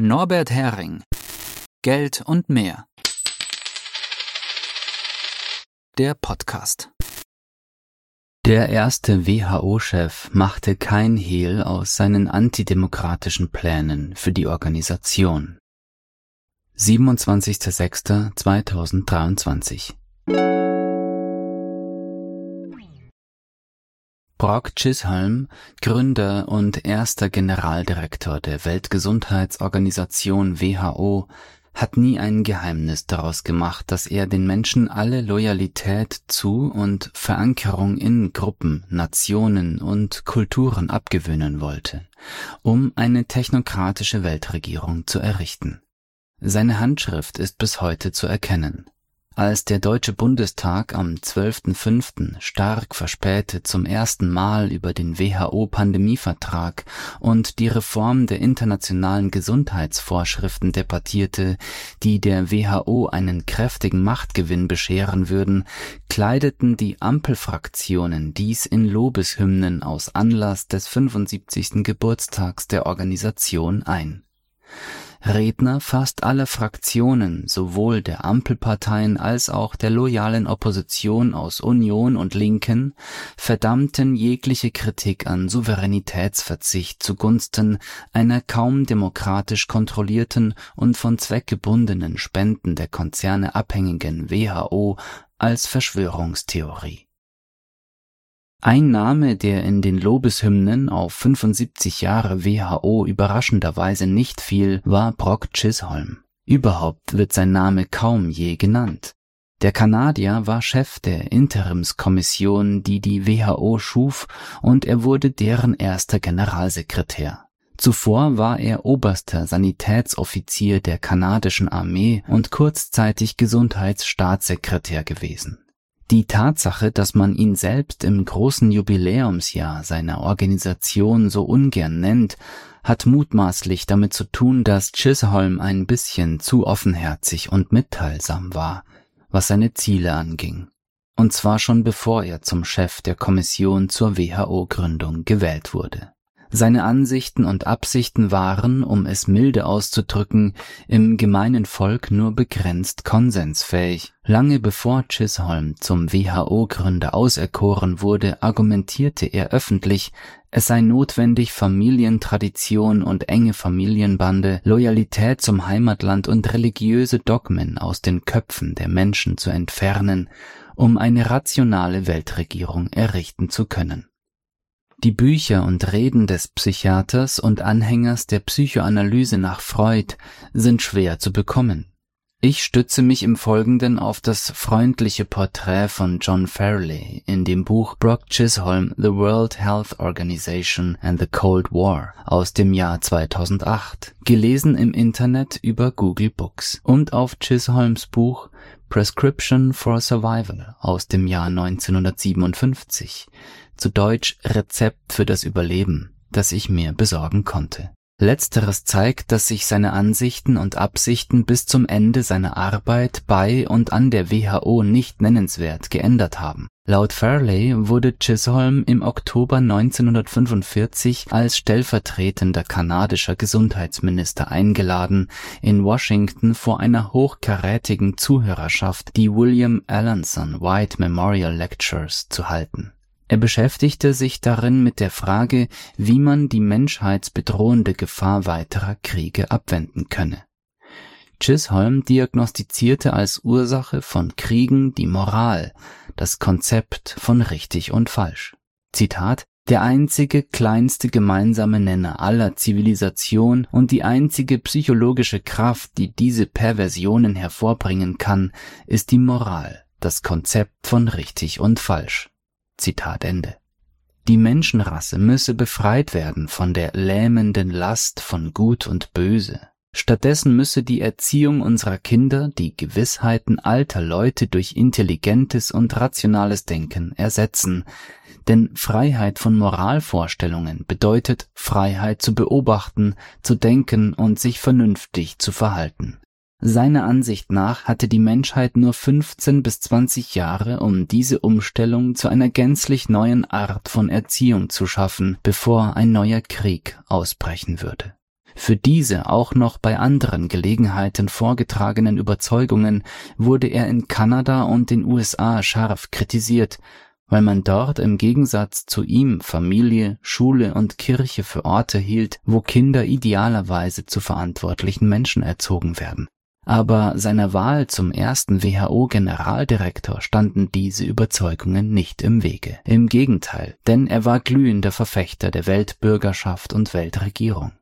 Norbert Hering Geld und mehr. Der Podcast. Der erste WHO-Chef machte kein Hehl aus seinen antidemokratischen Plänen für die Organisation. 27.06.2023 Brock Chisholm, Gründer und erster Generaldirektor der Weltgesundheitsorganisation WHO, hat nie ein Geheimnis daraus gemacht, dass er den Menschen alle Loyalität zu und Verankerung in Gruppen, Nationen und Kulturen abgewöhnen wollte, um eine technokratische Weltregierung zu errichten. Seine Handschrift ist bis heute zu erkennen als der Deutsche Bundestag am 12.05. stark verspätet zum ersten Mal über den WHO-Pandemievertrag und die Reform der internationalen Gesundheitsvorschriften debattierte, die der WHO einen kräftigen Machtgewinn bescheren würden, kleideten die Ampelfraktionen dies in Lobeshymnen aus Anlass des 75. Geburtstags der Organisation ein Redner fast aller Fraktionen, sowohl der Ampelparteien als auch der loyalen Opposition aus Union und Linken, verdammten jegliche Kritik an Souveränitätsverzicht zugunsten einer kaum demokratisch kontrollierten und von zweckgebundenen Spenden der Konzerne abhängigen WHO als Verschwörungstheorie ein Name, der in den Lobeshymnen auf 75 Jahre WHO überraschenderweise nicht fiel, war Brock Chisholm. Überhaupt wird sein Name kaum je genannt. Der Kanadier war Chef der Interimskommission, die die WHO schuf, und er wurde deren erster Generalsekretär. Zuvor war er oberster Sanitätsoffizier der kanadischen Armee und kurzzeitig Gesundheitsstaatssekretär gewesen. Die Tatsache, dass man ihn selbst im großen Jubiläumsjahr seiner Organisation so ungern nennt, hat mutmaßlich damit zu tun, dass Chisholm ein bisschen zu offenherzig und mitteilsam war, was seine Ziele anging. Und zwar schon bevor er zum Chef der Kommission zur WHO-Gründung gewählt wurde. Seine Ansichten und Absichten waren, um es milde auszudrücken, im gemeinen Volk nur begrenzt konsensfähig. Lange bevor Chisholm zum WHO-Gründer auserkoren wurde, argumentierte er öffentlich, es sei notwendig, Familientradition und enge Familienbande, Loyalität zum Heimatland und religiöse Dogmen aus den Köpfen der Menschen zu entfernen, um eine rationale Weltregierung errichten zu können. Die Bücher und Reden des Psychiaters und Anhängers der Psychoanalyse nach Freud sind schwer zu bekommen. Ich stütze mich im Folgenden auf das freundliche Porträt von John Farley in dem Buch Brock Chisholm The World Health Organization and the Cold War aus dem Jahr 2008, gelesen im Internet über Google Books und auf Chisholms Buch Prescription for Survival aus dem Jahr 1957, zu Deutsch Rezept für das Überleben, das ich mir besorgen konnte. Letzteres zeigt, dass sich seine Ansichten und Absichten bis zum Ende seiner Arbeit bei und an der WHO nicht nennenswert geändert haben. Laut Farley wurde Chisholm im Oktober 1945 als stellvertretender kanadischer Gesundheitsminister eingeladen, in Washington vor einer hochkarätigen Zuhörerschaft die William Alanson White Memorial Lectures zu halten er beschäftigte sich darin mit der Frage, wie man die menschheitsbedrohende Gefahr weiterer Kriege abwenden könne. Chisholm diagnostizierte als Ursache von Kriegen die Moral, das Konzept von richtig und falsch. Zitat der einzige kleinste gemeinsame Nenner aller Zivilisation und die einzige psychologische Kraft, die diese Perversionen hervorbringen kann, ist die Moral, das Konzept von richtig und falsch. Zitat Ende. Die Menschenrasse müsse befreit werden von der lähmenden Last von Gut und Böse. Stattdessen müsse die Erziehung unserer Kinder die Gewissheiten alter Leute durch intelligentes und rationales Denken ersetzen, denn Freiheit von Moralvorstellungen bedeutet Freiheit zu beobachten, zu denken und sich vernünftig zu verhalten. Seiner Ansicht nach hatte die Menschheit nur 15 bis 20 Jahre, um diese Umstellung zu einer gänzlich neuen Art von Erziehung zu schaffen, bevor ein neuer Krieg ausbrechen würde. Für diese auch noch bei anderen Gelegenheiten vorgetragenen Überzeugungen wurde er in Kanada und den USA scharf kritisiert, weil man dort im Gegensatz zu ihm Familie, Schule und Kirche für Orte hielt, wo Kinder idealerweise zu verantwortlichen Menschen erzogen werden. Aber seiner Wahl zum ersten WHO-Generaldirektor standen diese Überzeugungen nicht im Wege. Im Gegenteil, denn er war glühender Verfechter der Weltbürgerschaft und Weltregierung.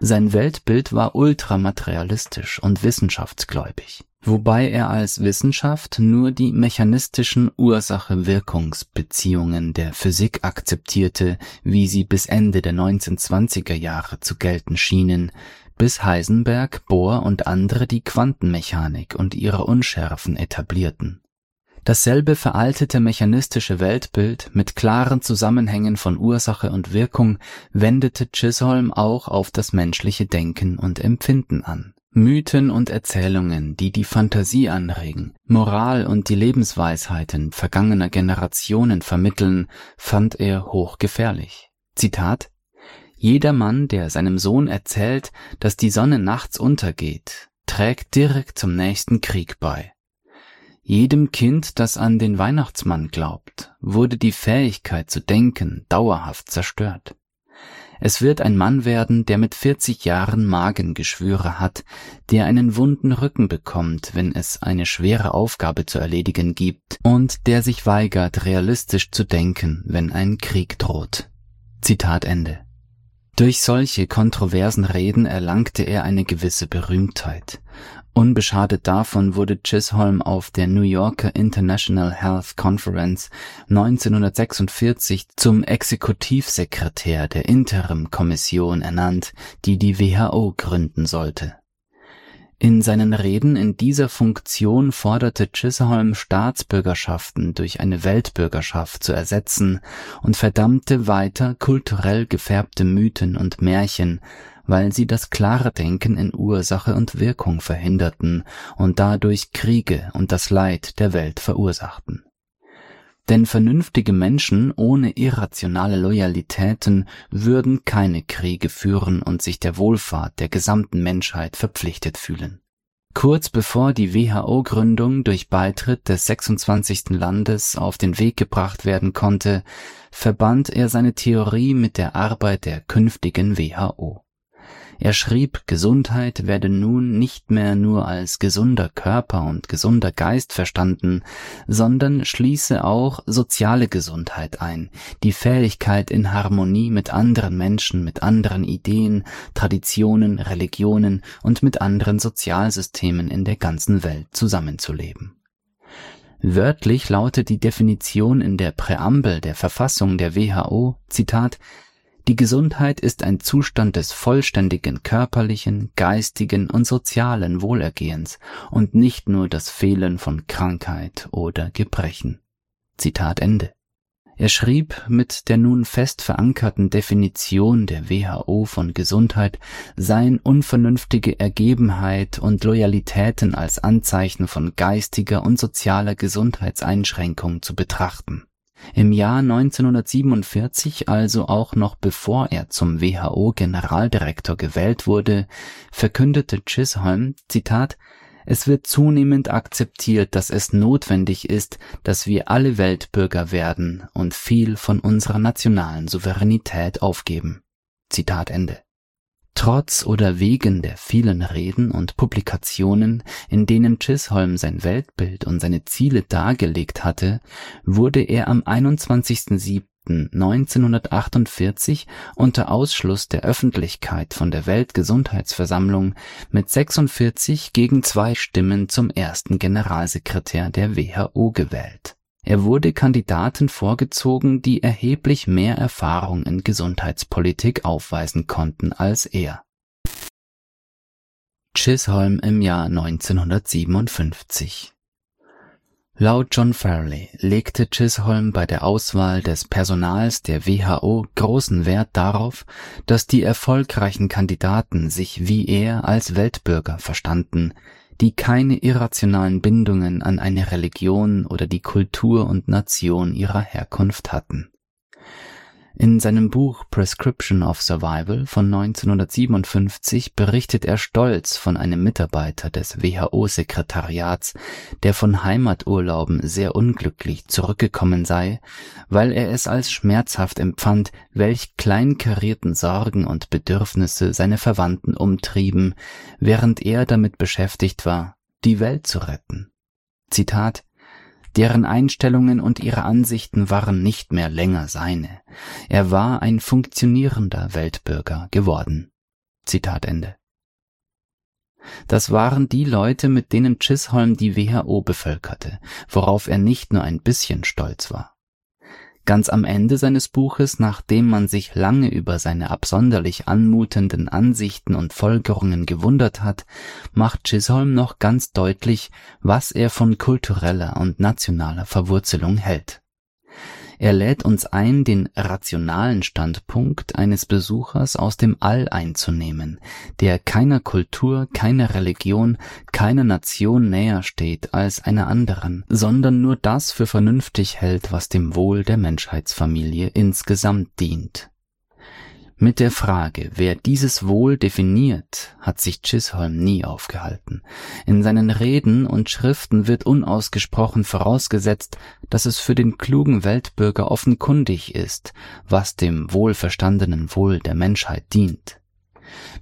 Sein Weltbild war ultramaterialistisch und wissenschaftsgläubig, wobei er als Wissenschaft nur die mechanistischen Ursache-Wirkungsbeziehungen der Physik akzeptierte, wie sie bis Ende der 1920er Jahre zu gelten schienen, bis Heisenberg, Bohr und andere die Quantenmechanik und ihre Unschärfen etablierten Dasselbe veraltete mechanistische Weltbild mit klaren Zusammenhängen von Ursache und Wirkung wendete Chisholm auch auf das menschliche Denken und Empfinden an. Mythen und Erzählungen, die die Fantasie anregen, Moral und die Lebensweisheiten vergangener Generationen vermitteln, fand er hochgefährlich. Zitat Jeder Mann, der seinem Sohn erzählt, dass die Sonne nachts untergeht, trägt direkt zum nächsten Krieg bei. Jedem Kind, das an den Weihnachtsmann glaubt, wurde die Fähigkeit zu denken dauerhaft zerstört. Es wird ein Mann werden, der mit 40 Jahren Magengeschwüre hat, der einen wunden Rücken bekommt, wenn es eine schwere Aufgabe zu erledigen gibt, und der sich weigert, realistisch zu denken, wenn ein Krieg droht. Zitat Ende. Durch solche kontroversen Reden erlangte er eine gewisse Berühmtheit, Unbeschadet davon wurde Chisholm auf der New Yorker International Health Conference 1946 zum Exekutivsekretär der Interim-Kommission ernannt, die die WHO gründen sollte. In seinen Reden in dieser Funktion forderte Chisholm Staatsbürgerschaften durch eine Weltbürgerschaft zu ersetzen und verdammte weiter kulturell gefärbte Mythen und Märchen weil sie das klare Denken in Ursache und Wirkung verhinderten und dadurch Kriege und das Leid der Welt verursachten. Denn vernünftige Menschen ohne irrationale Loyalitäten würden keine Kriege führen und sich der Wohlfahrt der gesamten Menschheit verpflichtet fühlen. Kurz bevor die WHO-Gründung durch Beitritt des 26. Landes auf den Weg gebracht werden konnte, verband er seine Theorie mit der Arbeit der künftigen WHO. Er schrieb, Gesundheit werde nun nicht mehr nur als gesunder Körper und gesunder Geist verstanden, sondern schließe auch soziale Gesundheit ein, die Fähigkeit in Harmonie mit anderen Menschen, mit anderen Ideen, Traditionen, Religionen und mit anderen Sozialsystemen in der ganzen Welt zusammenzuleben. Wörtlich lautet die Definition in der Präambel der Verfassung der WHO, Zitat, die Gesundheit ist ein Zustand des vollständigen körperlichen, geistigen und sozialen Wohlergehens und nicht nur das Fehlen von Krankheit oder Gebrechen. Zitat Ende. Er schrieb, mit der nun fest verankerten Definition der WHO von Gesundheit seien unvernünftige Ergebenheit und Loyalitäten als Anzeichen von geistiger und sozialer Gesundheitseinschränkung zu betrachten im Jahr 1947, also auch noch bevor er zum WHO-Generaldirektor gewählt wurde, verkündete Chisholm, Zitat, es wird zunehmend akzeptiert, dass es notwendig ist, dass wir alle Weltbürger werden und viel von unserer nationalen Souveränität aufgeben. Zitat Ende. Trotz oder wegen der vielen Reden und Publikationen, in denen Chisholm sein Weltbild und seine Ziele dargelegt hatte, wurde er am 21.07.1948 unter Ausschluss der Öffentlichkeit von der Weltgesundheitsversammlung mit 46 gegen zwei Stimmen zum ersten Generalsekretär der WHO gewählt er wurde Kandidaten vorgezogen, die erheblich mehr Erfahrung in Gesundheitspolitik aufweisen konnten als er. Chisholm im Jahr 1957 Laut John Farley legte Chisholm bei der Auswahl des Personals der WHO großen Wert darauf, dass die erfolgreichen Kandidaten sich wie er als Weltbürger verstanden, die keine irrationalen Bindungen an eine Religion oder die Kultur und Nation ihrer Herkunft hatten. In seinem Buch Prescription of Survival von 1957 berichtet er stolz von einem Mitarbeiter des WHO-Sekretariats, der von Heimaturlauben sehr unglücklich zurückgekommen sei, weil er es als schmerzhaft empfand, welch kleinkarierten Sorgen und Bedürfnisse seine Verwandten umtrieben, während er damit beschäftigt war, die Welt zu retten. Zitat deren Einstellungen und ihre Ansichten waren nicht mehr länger seine. Er war ein funktionierender Weltbürger geworden. Zitat Ende. Das waren die Leute, mit denen Chisholm die WHO bevölkerte, worauf er nicht nur ein bisschen stolz war. Ganz am Ende seines Buches, nachdem man sich lange über seine absonderlich anmutenden Ansichten und Folgerungen gewundert hat, macht Chisholm noch ganz deutlich, was er von kultureller und nationaler Verwurzelung hält. Er lädt uns ein, den rationalen Standpunkt eines Besuchers aus dem All einzunehmen, der keiner Kultur, keiner Religion, keiner Nation näher steht als einer anderen, sondern nur das für vernünftig hält, was dem Wohl der Menschheitsfamilie insgesamt dient. Mit der Frage, wer dieses Wohl definiert, hat sich Chisholm nie aufgehalten. In seinen Reden und Schriften wird unausgesprochen vorausgesetzt, dass es für den klugen Weltbürger offenkundig ist, was dem wohlverstandenen Wohl der Menschheit dient.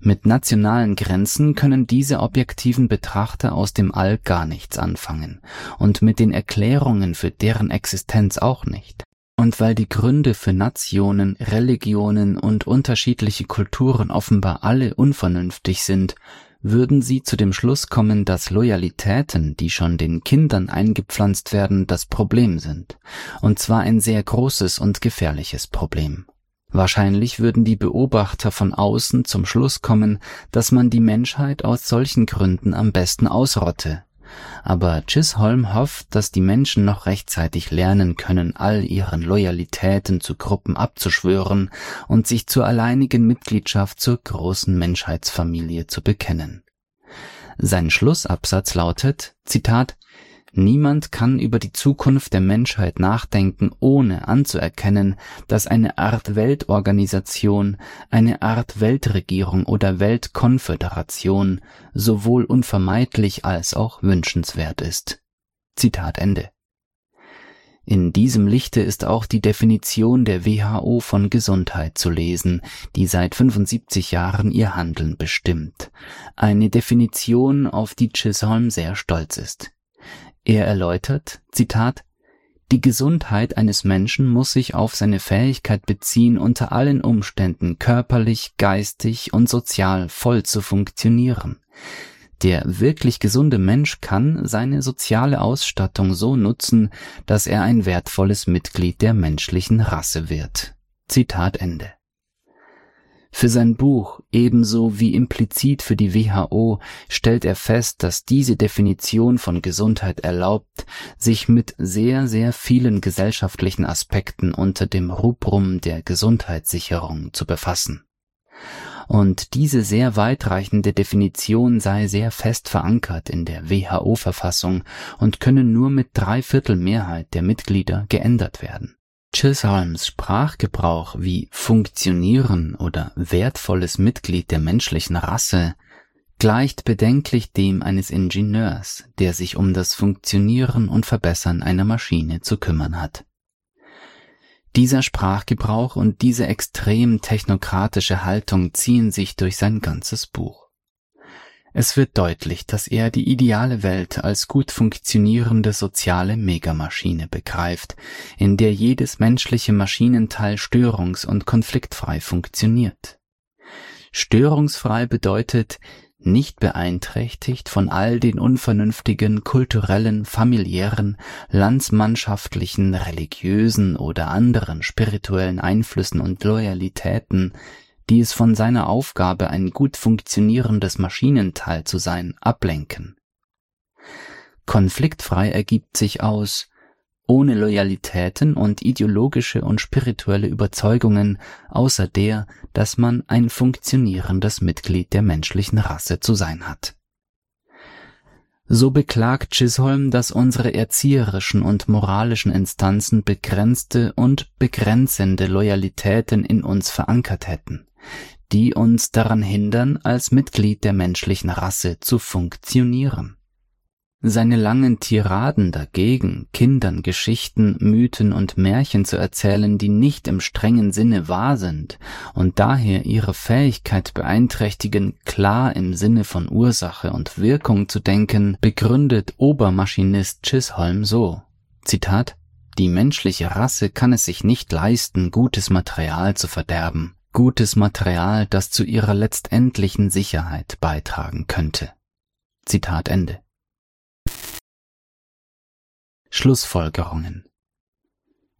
Mit nationalen Grenzen können diese objektiven Betrachter aus dem All gar nichts anfangen und mit den Erklärungen für deren Existenz auch nicht. Und weil die Gründe für Nationen, Religionen und unterschiedliche Kulturen offenbar alle unvernünftig sind, würden sie zu dem Schluss kommen, dass Loyalitäten, die schon den Kindern eingepflanzt werden, das Problem sind, und zwar ein sehr großes und gefährliches Problem. Wahrscheinlich würden die Beobachter von außen zum Schluss kommen, dass man die Menschheit aus solchen Gründen am besten ausrotte, aber Chisholm hofft, dass die Menschen noch rechtzeitig lernen können, all ihren Loyalitäten zu Gruppen abzuschwören und sich zur alleinigen Mitgliedschaft zur großen Menschheitsfamilie zu bekennen. Sein Schlussabsatz lautet, Zitat, Niemand kann über die Zukunft der Menschheit nachdenken, ohne anzuerkennen, dass eine Art Weltorganisation, eine Art Weltregierung oder Weltkonföderation sowohl unvermeidlich als auch wünschenswert ist. Zitat Ende. In diesem Lichte ist auch die Definition der WHO von Gesundheit zu lesen, die seit 75 Jahren ihr Handeln bestimmt. Eine Definition, auf die Chisholm sehr stolz ist. Er erläutert, Zitat, die Gesundheit eines Menschen muss sich auf seine Fähigkeit beziehen, unter allen Umständen körperlich, geistig und sozial voll zu funktionieren. Der wirklich gesunde Mensch kann seine soziale Ausstattung so nutzen, dass er ein wertvolles Mitglied der menschlichen Rasse wird. Zitat Ende. Für sein Buch ebenso wie implizit für die WHO stellt er fest, dass diese Definition von Gesundheit erlaubt, sich mit sehr, sehr vielen gesellschaftlichen Aspekten unter dem Rubrum der Gesundheitssicherung zu befassen. Und diese sehr weitreichende Definition sei sehr fest verankert in der WHO-Verfassung und könne nur mit Dreiviertel Mehrheit der Mitglieder geändert werden. Chisholms Sprachgebrauch wie funktionieren oder wertvolles Mitglied der menschlichen Rasse gleicht bedenklich dem eines Ingenieurs, der sich um das Funktionieren und Verbessern einer Maschine zu kümmern hat. Dieser Sprachgebrauch und diese extrem technokratische Haltung ziehen sich durch sein ganzes Buch. Es wird deutlich, dass er die ideale Welt als gut funktionierende soziale Megamaschine begreift, in der jedes menschliche Maschinenteil störungs- und konfliktfrei funktioniert. Störungsfrei bedeutet nicht beeinträchtigt von all den unvernünftigen kulturellen, familiären, landsmannschaftlichen, religiösen oder anderen spirituellen Einflüssen und Loyalitäten, die es von seiner Aufgabe, ein gut funktionierendes Maschinenteil zu sein, ablenken. Konfliktfrei ergibt sich aus ohne Loyalitäten und ideologische und spirituelle Überzeugungen, außer der, dass man ein funktionierendes Mitglied der menschlichen Rasse zu sein hat. So beklagt Chisholm, dass unsere erzieherischen und moralischen Instanzen begrenzte und begrenzende Loyalitäten in uns verankert hätten, die uns daran hindern, als Mitglied der menschlichen Rasse zu funktionieren. Seine langen Tiraden dagegen, Kindern Geschichten, Mythen und Märchen zu erzählen, die nicht im strengen Sinne wahr sind und daher ihre Fähigkeit beeinträchtigen, klar im Sinne von Ursache und Wirkung zu denken, begründet Obermaschinist Chisholm so. Zitat Die menschliche Rasse kann es sich nicht leisten, gutes Material zu verderben, gutes Material, das zu ihrer letztendlichen Sicherheit beitragen könnte. Zitat Ende. Schlussfolgerungen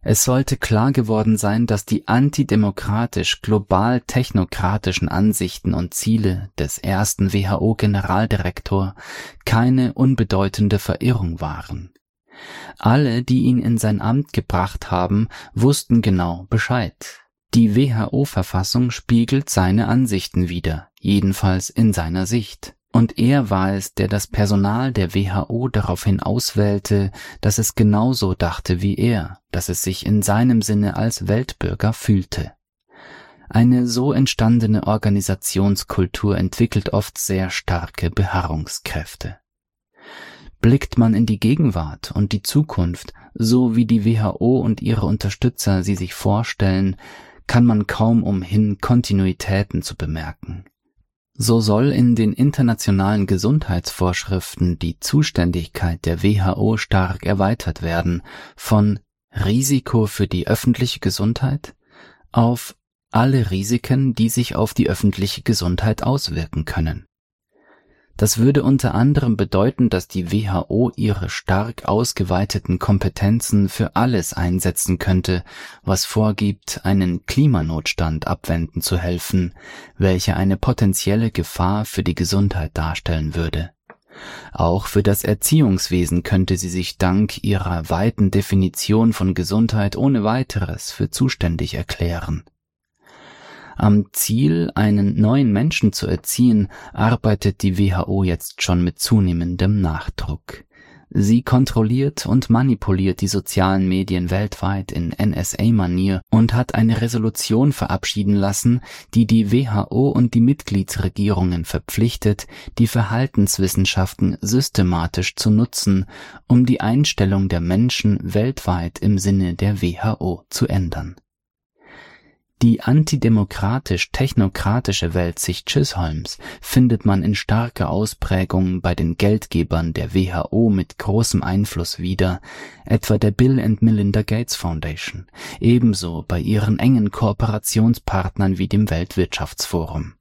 es sollte klar geworden sein, dass die antidemokratisch global technokratischen Ansichten und Ziele des ersten WHO-Generaldirektor keine unbedeutende Verirrung waren. Alle, die ihn in sein Amt gebracht haben, wussten genau Bescheid. Die WHO-Verfassung spiegelt seine Ansichten wider, jedenfalls in seiner Sicht. Und er war es, der das Personal der WHO daraufhin auswählte, dass es genauso dachte wie er, dass es sich in seinem Sinne als Weltbürger fühlte. Eine so entstandene Organisationskultur entwickelt oft sehr starke Beharrungskräfte. Blickt man in die Gegenwart und die Zukunft, so wie die WHO und ihre Unterstützer sie sich vorstellen, kann man kaum umhin, Kontinuitäten zu bemerken. So soll in den internationalen Gesundheitsvorschriften die Zuständigkeit der WHO stark erweitert werden von Risiko für die öffentliche Gesundheit auf alle Risiken, die sich auf die öffentliche Gesundheit auswirken können. Das würde unter anderem bedeuten, dass die WHO ihre stark ausgeweiteten Kompetenzen für alles einsetzen könnte, was vorgibt, einen Klimanotstand abwenden zu helfen, welcher eine potenzielle Gefahr für die Gesundheit darstellen würde. Auch für das Erziehungswesen könnte sie sich dank ihrer weiten Definition von Gesundheit ohne weiteres für zuständig erklären. Am Ziel, einen neuen Menschen zu erziehen, arbeitet die WHO jetzt schon mit zunehmendem Nachdruck. Sie kontrolliert und manipuliert die sozialen Medien weltweit in NSA-Manier und hat eine Resolution verabschieden lassen, die die WHO und die Mitgliedsregierungen verpflichtet, die Verhaltenswissenschaften systematisch zu nutzen, um die Einstellung der Menschen weltweit im Sinne der WHO zu ändern die antidemokratisch-technokratische Weltsicht Chisholms findet man in starker Ausprägung bei den Geldgebern der WHO mit großem Einfluss wieder, etwa der Bill and Melinda Gates Foundation, ebenso bei ihren engen Kooperationspartnern wie dem Weltwirtschaftsforum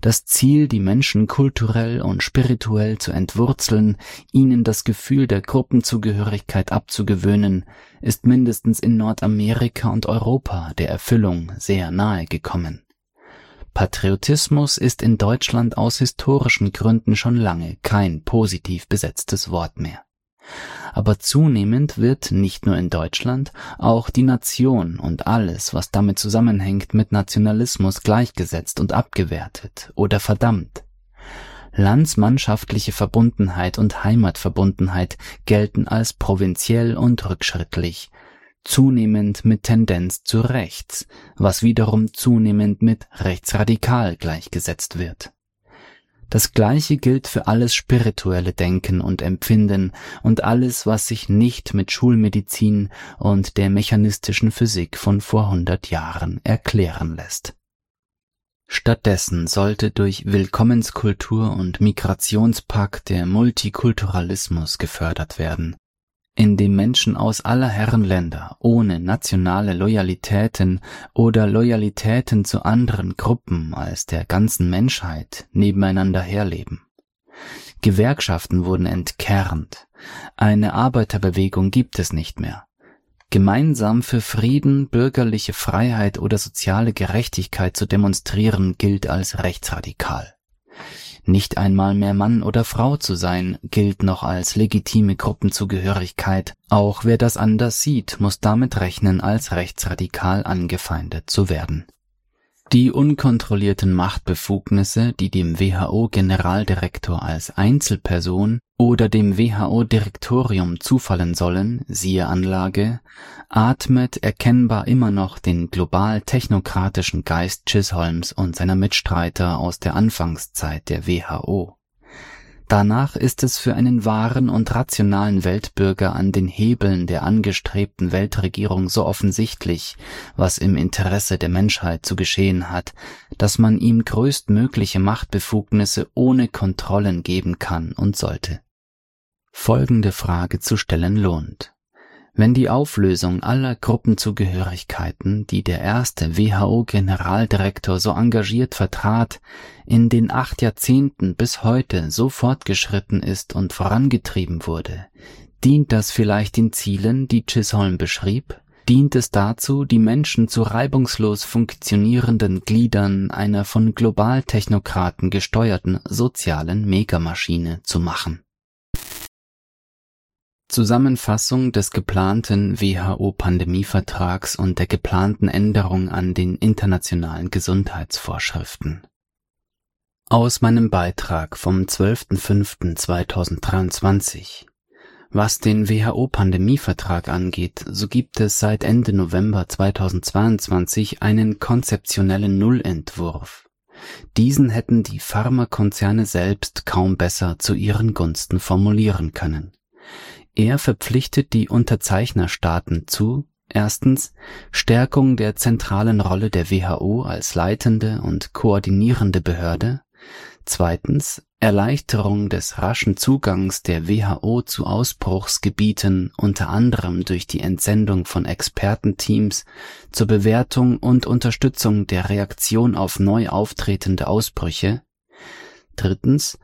das Ziel, die Menschen kulturell und spirituell zu entwurzeln, ihnen das Gefühl der Gruppenzugehörigkeit abzugewöhnen, ist mindestens in Nordamerika und Europa der Erfüllung sehr nahe gekommen. Patriotismus ist in Deutschland aus historischen Gründen schon lange kein positiv besetztes Wort mehr aber zunehmend wird nicht nur in Deutschland auch die Nation und alles, was damit zusammenhängt, mit Nationalismus gleichgesetzt und abgewertet oder verdammt. Landsmannschaftliche Verbundenheit und Heimatverbundenheit gelten als provinziell und rückschrittlich, zunehmend mit Tendenz zu rechts, was wiederum zunehmend mit rechtsradikal gleichgesetzt wird. Das Gleiche gilt für alles spirituelle Denken und Empfinden und alles, was sich nicht mit Schulmedizin und der mechanistischen Physik von vor hundert Jahren erklären lässt. Stattdessen sollte durch Willkommenskultur und Migrationspakt der Multikulturalismus gefördert werden, in dem Menschen aus aller Herren Länder ohne nationale Loyalitäten oder Loyalitäten zu anderen Gruppen als der ganzen Menschheit nebeneinander herleben. Gewerkschaften wurden entkernt, eine Arbeiterbewegung gibt es nicht mehr. Gemeinsam für Frieden, bürgerliche Freiheit oder soziale Gerechtigkeit zu demonstrieren gilt als rechtsradikal. Nicht einmal mehr Mann oder Frau zu sein, gilt noch als legitime Gruppenzugehörigkeit. Auch wer das anders sieht, muss damit rechnen, als rechtsradikal angefeindet zu werden. Die unkontrollierten Machtbefugnisse, die dem WHO-Generaldirektor als Einzelperson oder dem WHO-Direktorium zufallen sollen, siehe Anlage, atmet erkennbar immer noch den global technokratischen Geist Chisholms und seiner Mitstreiter aus der Anfangszeit der WHO. Danach ist es für einen wahren und rationalen Weltbürger an den Hebeln der angestrebten Weltregierung so offensichtlich, was im Interesse der Menschheit zu geschehen hat, dass man ihm größtmögliche Machtbefugnisse ohne Kontrollen geben kann und sollte. Folgende Frage zu stellen lohnt. Wenn die Auflösung aller Gruppenzugehörigkeiten, die der erste WHO-Generaldirektor so engagiert vertrat, in den acht Jahrzehnten bis heute so fortgeschritten ist und vorangetrieben wurde, dient das vielleicht den Zielen, die Chisholm beschrieb? Dient es dazu, die Menschen zu reibungslos funktionierenden Gliedern einer von Globaltechnokraten gesteuerten sozialen Megamaschine zu machen? Zusammenfassung des geplanten WHO-Pandemievertrags und der geplanten Änderung an den internationalen Gesundheitsvorschriften. Aus meinem Beitrag vom 12.05.2023 Was den WHO-Pandemievertrag angeht, so gibt es seit Ende November 2022 einen konzeptionellen Nullentwurf. Diesen hätten die Pharmakonzerne selbst kaum besser zu ihren Gunsten formulieren können. Er verpflichtet die Unterzeichnerstaaten zu erstens Stärkung der zentralen Rolle der WHO als leitende und koordinierende Behörde, zweitens Erleichterung des raschen Zugangs der WHO zu Ausbruchsgebieten unter anderem durch die Entsendung von Expertenteams zur Bewertung und Unterstützung der Reaktion auf neu auftretende Ausbrüche, drittens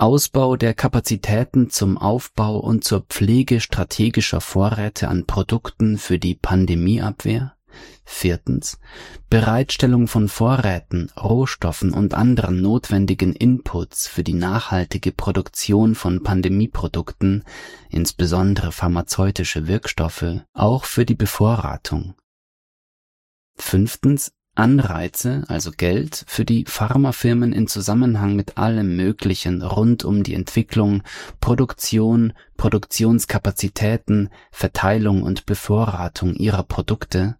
Ausbau der Kapazitäten zum Aufbau und zur Pflege strategischer Vorräte an Produkten für die Pandemieabwehr. Viertens. Bereitstellung von Vorräten, Rohstoffen und anderen notwendigen Inputs für die nachhaltige Produktion von Pandemieprodukten, insbesondere pharmazeutische Wirkstoffe, auch für die Bevorratung. Fünftens. Anreize, also Geld, für die Pharmafirmen in Zusammenhang mit allem Möglichen rund um die Entwicklung, Produktion, Produktionskapazitäten, Verteilung und Bevorratung ihrer Produkte.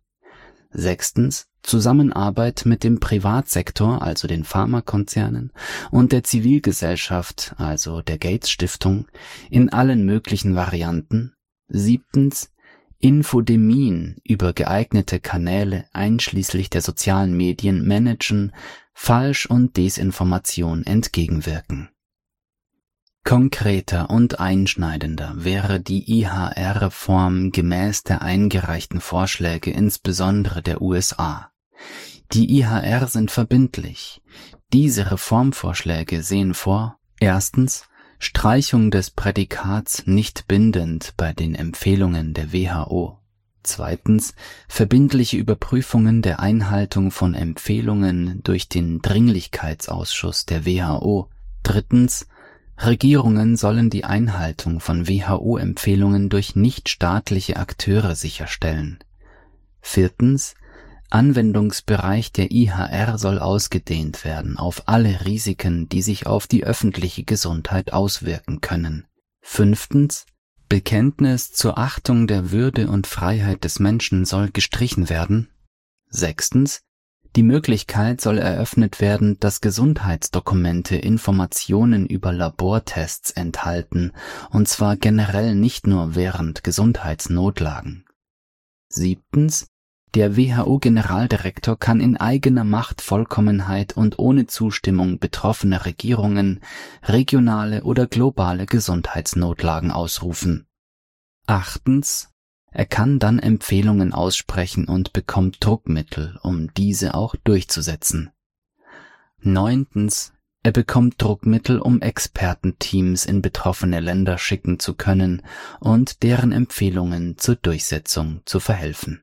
Sechstens Zusammenarbeit mit dem Privatsektor, also den Pharmakonzernen, und der Zivilgesellschaft, also der Gates Stiftung, in allen möglichen Varianten. Siebtens Infodemien über geeignete Kanäle einschließlich der sozialen Medien managen, Falsch- und Desinformation entgegenwirken. Konkreter und einschneidender wäre die IHR-Reform gemäß der eingereichten Vorschläge insbesondere der USA. Die IHR sind verbindlich. Diese Reformvorschläge sehen vor, erstens Streichung des Prädikats nicht bindend bei den Empfehlungen der WHO. Zweitens verbindliche Überprüfungen der Einhaltung von Empfehlungen durch den Dringlichkeitsausschuss der WHO. Drittens Regierungen sollen die Einhaltung von WHO-Empfehlungen durch nichtstaatliche Akteure sicherstellen. Viertens Anwendungsbereich der IHR soll ausgedehnt werden auf alle Risiken, die sich auf die öffentliche Gesundheit auswirken können. Fünftens. Bekenntnis zur Achtung der Würde und Freiheit des Menschen soll gestrichen werden. Sechstens. Die Möglichkeit soll eröffnet werden, dass Gesundheitsdokumente Informationen über Labortests enthalten, und zwar generell nicht nur während Gesundheitsnotlagen. Siebtens. Der WHO-Generaldirektor kann in eigener Machtvollkommenheit und ohne Zustimmung betroffener Regierungen regionale oder globale Gesundheitsnotlagen ausrufen. Achtens. Er kann dann Empfehlungen aussprechen und bekommt Druckmittel, um diese auch durchzusetzen. Neuntens. Er bekommt Druckmittel, um Expertenteams in betroffene Länder schicken zu können und deren Empfehlungen zur Durchsetzung zu verhelfen.